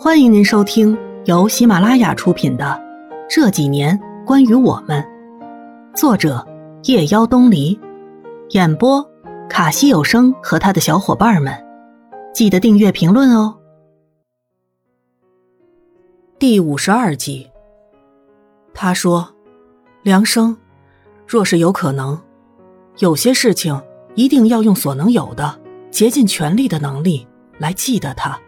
欢迎您收听由喜马拉雅出品的《这几年关于我们》，作者夜妖东篱，演播卡西有声和他的小伙伴们。记得订阅、评论哦。第五十二集，他说：“梁生，若是有可能，有些事情一定要用所能有的、竭尽全力的能力来记得他。”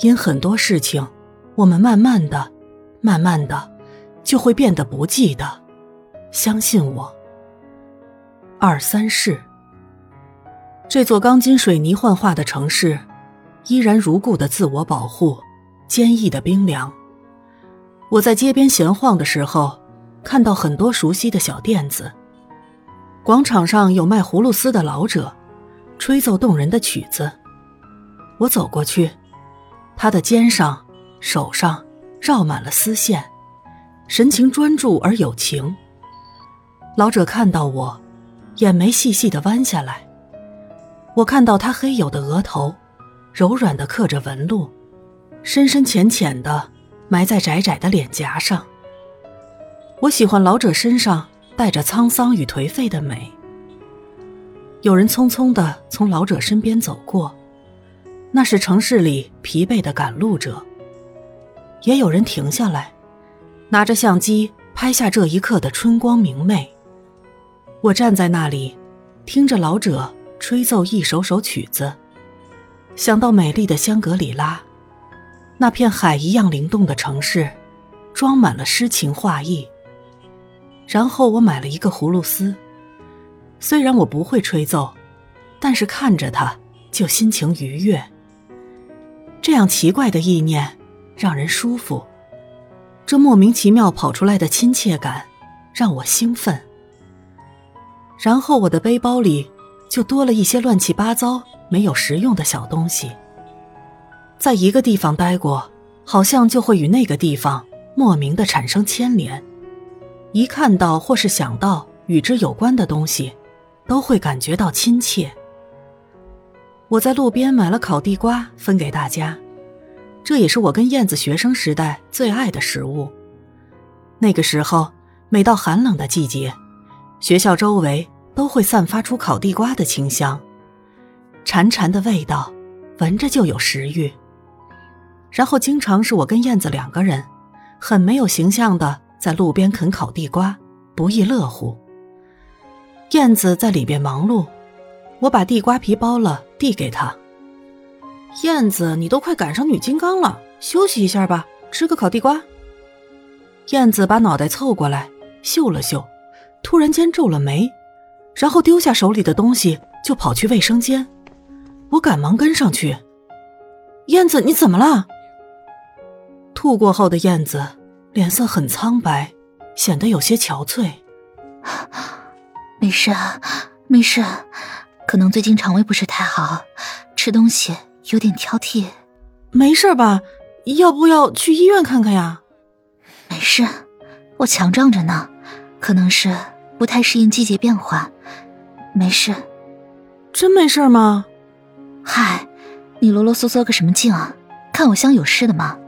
因很多事情，我们慢慢的、慢慢的，就会变得不记得。相信我。二三世，这座钢筋水泥幻化的城市，依然如故的自我保护，坚毅的冰凉。我在街边闲晃的时候，看到很多熟悉的小店子。广场上有卖葫芦丝的老者，吹奏动人的曲子。我走过去。他的肩上、手上绕满了丝线，神情专注而有情。老者看到我，眼眉细细的弯下来。我看到他黑黝的额头，柔软的刻着纹路，深深浅浅的埋在窄窄的脸颊上。我喜欢老者身上带着沧桑与颓废的美。有人匆匆的从老者身边走过。那是城市里疲惫的赶路者。也有人停下来，拿着相机拍下这一刻的春光明媚。我站在那里，听着老者吹奏一首首曲子，想到美丽的香格里拉，那片海一样灵动的城市，装满了诗情画意。然后我买了一个葫芦丝，虽然我不会吹奏，但是看着它就心情愉悦。这样奇怪的意念，让人舒服。这莫名其妙跑出来的亲切感，让我兴奋。然后我的背包里就多了一些乱七八糟、没有实用的小东西。在一个地方待过，好像就会与那个地方莫名的产生牵连。一看到或是想到与之有关的东西，都会感觉到亲切。我在路边买了烤地瓜分给大家，这也是我跟燕子学生时代最爱的食物。那个时候，每到寒冷的季节，学校周围都会散发出烤地瓜的清香，潺潺的味道，闻着就有食欲。然后经常是我跟燕子两个人，很没有形象的在路边啃烤地瓜，不亦乐乎。燕子在里边忙碌。我把地瓜皮剥了，递给他。燕子，你都快赶上女金刚了，休息一下吧，吃个烤地瓜。燕子把脑袋凑过来，嗅了嗅，突然间皱了眉，然后丢下手里的东西，就跑去卫生间。我赶忙跟上去。燕子，你怎么了？吐过后的燕子脸色很苍白，显得有些憔悴。没事，没事。可能最近肠胃不是太好，吃东西有点挑剔。没事吧？要不要去医院看看呀？没事，我强壮着呢。可能是不太适应季节变化，没事。真没事吗？嗨，你啰啰嗦嗦个什么劲啊？看我像有事的吗？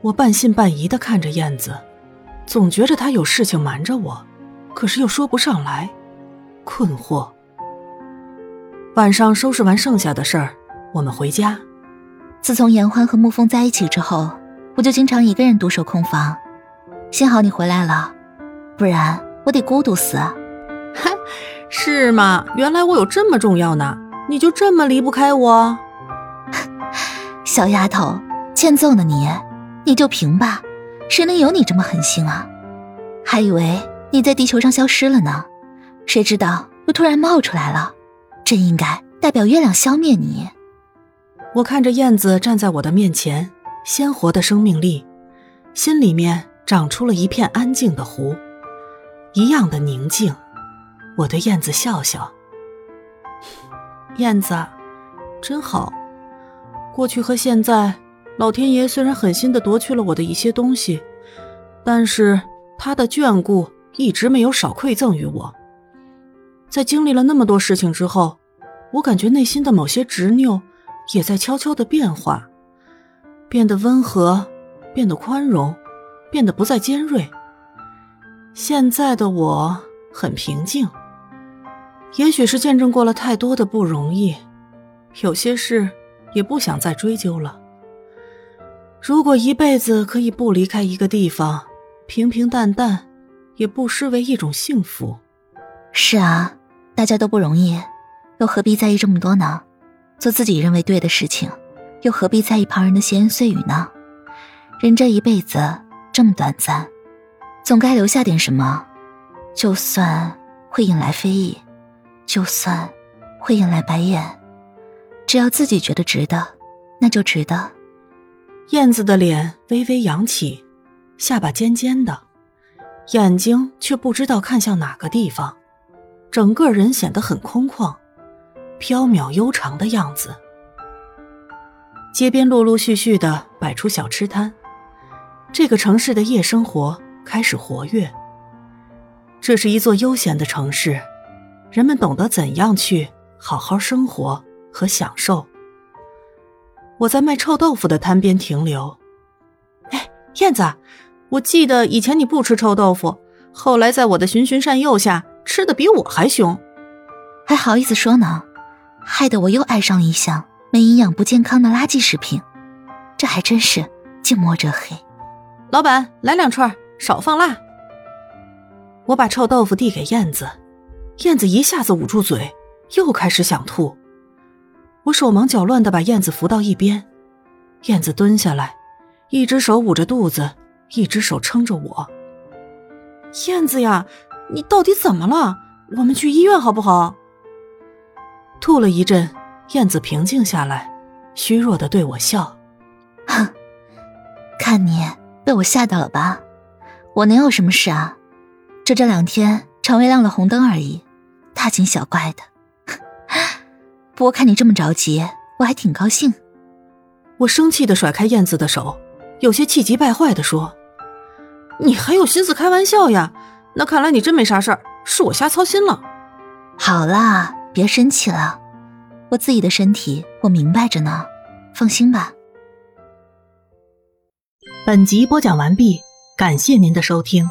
我半信半疑的看着燕子，总觉着她有事情瞒着我，可是又说不上来，困惑。晚上收拾完剩下的事儿，我们回家。自从严欢和沐风在一起之后，我就经常一个人独守空房。幸好你回来了，不然我得孤独死。哈，是吗？原来我有这么重要呢？你就这么离不开我？小丫头，欠揍呢你？你就平吧，谁能有你这么狠心啊？还以为你在地球上消失了呢，谁知道又突然冒出来了。真应该代表月亮消灭你。我看着燕子站在我的面前，鲜活的生命力，心里面长出了一片安静的湖，一样的宁静。我对燕子笑笑。燕子，真好。过去和现在，老天爷虽然狠心的夺去了我的一些东西，但是他的眷顾一直没有少馈赠于我。在经历了那么多事情之后，我感觉内心的某些执拗也在悄悄的变化，变得温和，变得宽容，变得不再尖锐。现在的我很平静，也许是见证过了太多的不容易，有些事也不想再追究了。如果一辈子可以不离开一个地方，平平淡淡，也不失为一种幸福。是啊，大家都不容易，又何必在意这么多呢？做自己认为对的事情，又何必在意旁人的闲言碎语呢？人这一辈子这么短暂，总该留下点什么，就算会引来非议，就算会引来白眼，只要自己觉得值得，那就值得。燕子的脸微微扬起，下巴尖尖的，眼睛却不知道看向哪个地方，整个人显得很空旷、飘渺悠长的样子。街边陆陆续续的摆出小吃摊，这个城市的夜生活开始活跃。这是一座悠闲的城市，人们懂得怎样去好好生活和享受。我在卖臭豆腐的摊边停留。哎，燕子，我记得以前你不吃臭豆腐，后来在我的循循善诱下，吃的比我还凶，还好意思说呢？害得我又爱上一项没营养、不健康的垃圾食品，这还真是近墨者黑。老板，来两串，少放辣。我把臭豆腐递给燕子，燕子一下子捂住嘴，又开始想吐。我手忙脚乱的把燕子扶到一边，燕子蹲下来，一只手捂着肚子，一只手撑着我。燕子呀，你到底怎么了？我们去医院好不好？吐了一阵，燕子平静下来，虚弱的对我笑：“哼，看你被我吓到了吧？我能有什么事啊？这这两天肠胃亮了红灯而已，大惊小怪的。”不过看你这么着急，我还挺高兴。我生气的甩开燕子的手，有些气急败坏的说：“你还有心思开玩笑呀？那看来你真没啥事儿，是我瞎操心了。”好啦，别生气了，我自己的身体我明白着呢，放心吧。本集播讲完毕，感谢您的收听。